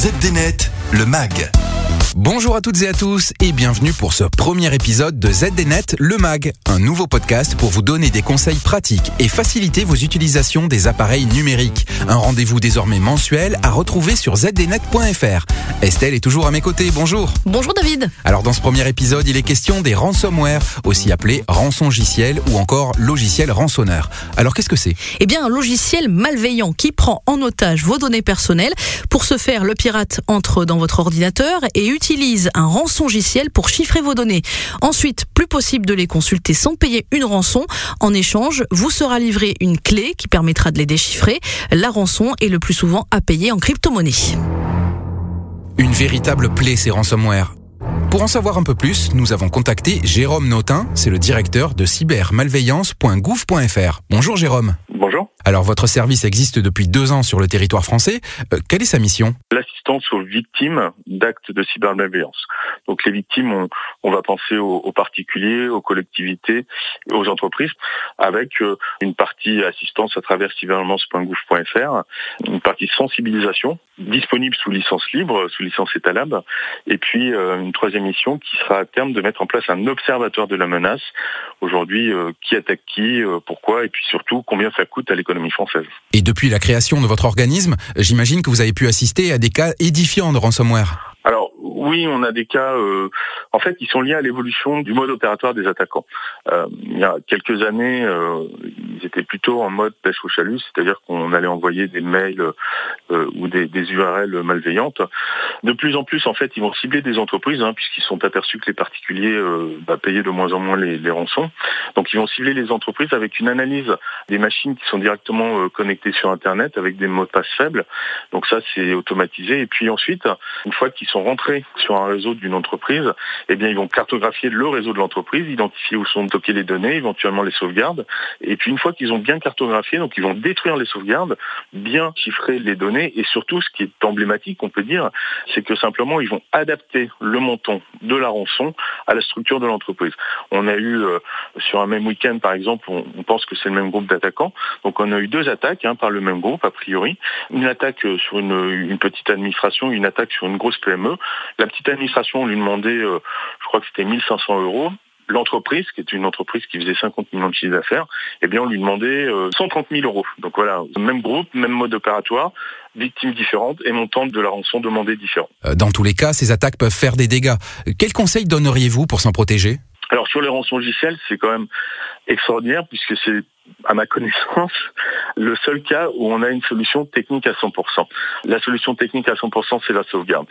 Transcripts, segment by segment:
ZDNet, le MAG. Bonjour à toutes et à tous et bienvenue pour ce premier épisode de ZDNet Le Mag, un nouveau podcast pour vous donner des conseils pratiques et faciliter vos utilisations des appareils numériques. Un rendez-vous désormais mensuel à retrouver sur zdnet.fr. Estelle est toujours à mes côtés, bonjour. Bonjour David. Alors dans ce premier épisode, il est question des ransomware, aussi appelés rançongiciels ou encore logiciels rançonneurs. Alors qu'est-ce que c'est? Eh bien, un logiciel malveillant qui prend en otage vos données personnelles. Pour ce faire, le pirate entre dans votre ordinateur et utilise un rançongiciel pour chiffrer vos données. Ensuite, plus possible de les consulter sans payer une rançon. En échange, vous sera livré une clé qui permettra de les déchiffrer. La rançon est le plus souvent à payer en crypto-monnaie. Une véritable plaie ces ransomware. Pour en savoir un peu plus, nous avons contacté Jérôme Notin, c'est le directeur de cybermalveillance.gouv.fr. Bonjour Jérôme. Bonjour. Alors votre service existe depuis deux ans sur le territoire français. Euh, quelle est sa mission? Aux victimes d'actes de cybermalveillance. Donc les victimes, on, va penser aux, aux, particuliers, aux collectivités, aux entreprises, avec euh, une partie assistance à travers cybermalveillance.gouv.fr, une partie sensibilisation disponible sous licence libre, sous licence étalable, et puis euh, une troisième mission qui sera à terme de mettre en place un observatoire de la menace. Aujourd'hui, euh, qui attaque qui, pourquoi, et puis surtout combien ça coûte à l'économie française. Et depuis la création de votre organisme, j'imagine que vous avez pu assister à des cas édifiants de ransomware. Alors oui, on a des cas, euh, en fait, qui sont liés à l'évolution du mode opératoire des attaquants. Euh, il y a quelques années, euh, ils étaient plutôt en mode pêche au chalut, c'est-à-dire qu'on allait envoyer des mails euh, ou des, des, URL malveillantes. De plus en plus, en fait, ils vont cibler des entreprises, hein, puisqu'ils sont aperçus que les particuliers euh, bah, payaient de moins en moins les, les, rançons. Donc, ils vont cibler les entreprises avec une analyse des machines qui sont directement connectées sur Internet avec des mots de passe faibles. Donc ça, c'est automatisé. Et puis ensuite, une fois qu'ils sont rentrés sur un réseau d'une entreprise, eh bien, ils vont cartographier le réseau de l'entreprise, identifier où sont stockées les données, éventuellement les sauvegardes. Et puis, une fois qu'ils ont bien cartographié, donc ils vont détruire les sauvegardes, bien chiffrer les données, et surtout, ce qui est emblématique, on peut dire, c'est que simplement, ils vont adapter le montant de la rançon à la structure de l'entreprise. On a eu, euh, sur un même week-end, par exemple, on, pense que c'est le même groupe d'attaquants. Donc, on a eu deux attaques hein, par le même groupe, a priori. Une attaque sur une, une petite administration, une attaque sur une grosse PME. La petite administration, on lui demandait, euh, je crois que c'était 1500 euros. L'entreprise, qui est une entreprise qui faisait 50 millions de chiffres d'affaires, eh bien, on lui demandait euh, 130 000 euros. Donc voilà, même groupe, même mode opératoire, victimes différentes et montant de la rançon demandée différent. Euh, Dans tous les cas, ces attaques peuvent faire des dégâts. Quels conseils donneriez-vous pour s'en protéger? Alors sur les rançons logicielles, c'est quand même extraordinaire puisque c'est à ma connaissance, le seul cas où on a une solution technique à 100%. La solution technique à 100%, c'est la sauvegarde.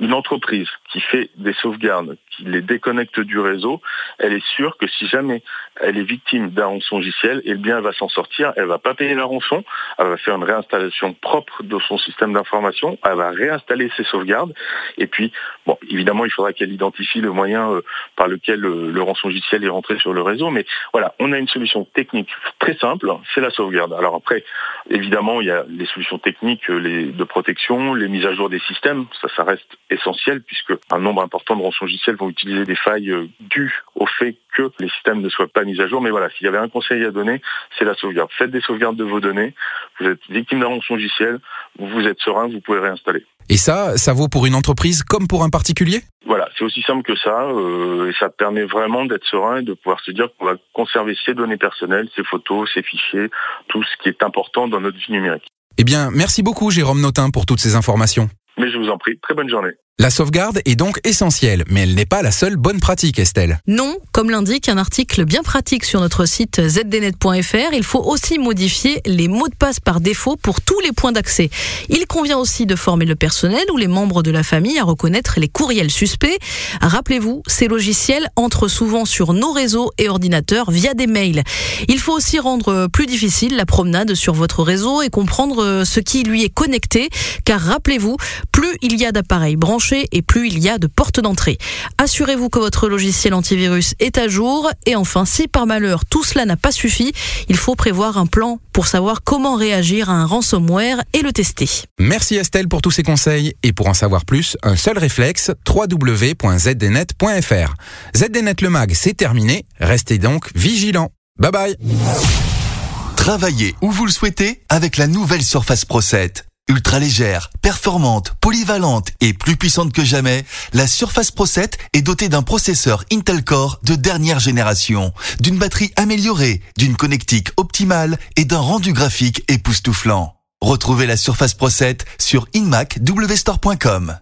Une entreprise qui fait des sauvegardes, qui les déconnecte du réseau, elle est sûre que si jamais elle est victime d'un rançon logiciel, eh bien, elle va s'en sortir, elle va pas payer la rançon, elle va faire une réinstallation propre de son système d'information, elle va réinstaller ses sauvegardes, et puis, bon, évidemment, il faudra qu'elle identifie le moyen euh, par lequel euh, le rançon logiciel est rentré sur le réseau, mais voilà, on a une solution technique très simple, c'est la sauvegarde. Alors après, évidemment, il y a les solutions techniques les, de protection, les mises à jour des systèmes, ça, ça reste essentiel puisque un nombre important de rançongiciels vont utiliser des failles euh, dues au fait que les systèmes ne soient pas mis à jour. Mais voilà, s'il y avait un conseil à donner, c'est la sauvegarde. Faites des sauvegardes de vos données. Vous êtes victime d'un rançongiciel, vous êtes serein, vous pouvez réinstaller. Et ça, ça vaut pour une entreprise comme pour un particulier? Voilà, c'est aussi simple que ça, euh, et ça permet vraiment d'être serein et de pouvoir se dire qu'on va conserver ses données personnelles, ses photos, ses fichiers, tout ce qui est important dans notre vie numérique. Eh bien, merci beaucoup Jérôme Notin pour toutes ces informations. Mais je vous en prie, très bonne journée. La sauvegarde est donc essentielle, mais elle n'est pas la seule bonne pratique, Estelle. Non, comme l'indique un article bien pratique sur notre site zdnet.fr, il faut aussi modifier les mots de passe par défaut pour tous les points d'accès. Il convient aussi de former le personnel ou les membres de la famille à reconnaître les courriels suspects. Rappelez-vous, ces logiciels entrent souvent sur nos réseaux et ordinateurs via des mails. Il faut aussi rendre plus difficile la promenade sur votre réseau et comprendre ce qui lui est connecté, car rappelez-vous, plus il y a d'appareils branchés, et plus il y a de portes d'entrée. Assurez-vous que votre logiciel antivirus est à jour et enfin, si par malheur tout cela n'a pas suffi, il faut prévoir un plan pour savoir comment réagir à un ransomware et le tester. Merci Estelle pour tous ces conseils et pour en savoir plus, un seul réflexe www.zdnet.fr. ZDNet le mag, c'est terminé, restez donc vigilants. Bye bye. Travaillez où vous le souhaitez avec la nouvelle Surface Pro 7. Ultra légère, performante, polyvalente et plus puissante que jamais, la Surface Pro 7 est dotée d'un processeur Intel Core de dernière génération, d'une batterie améliorée, d'une connectique optimale et d'un rendu graphique époustouflant. Retrouvez la Surface Pro 7 sur inmacwstore.com.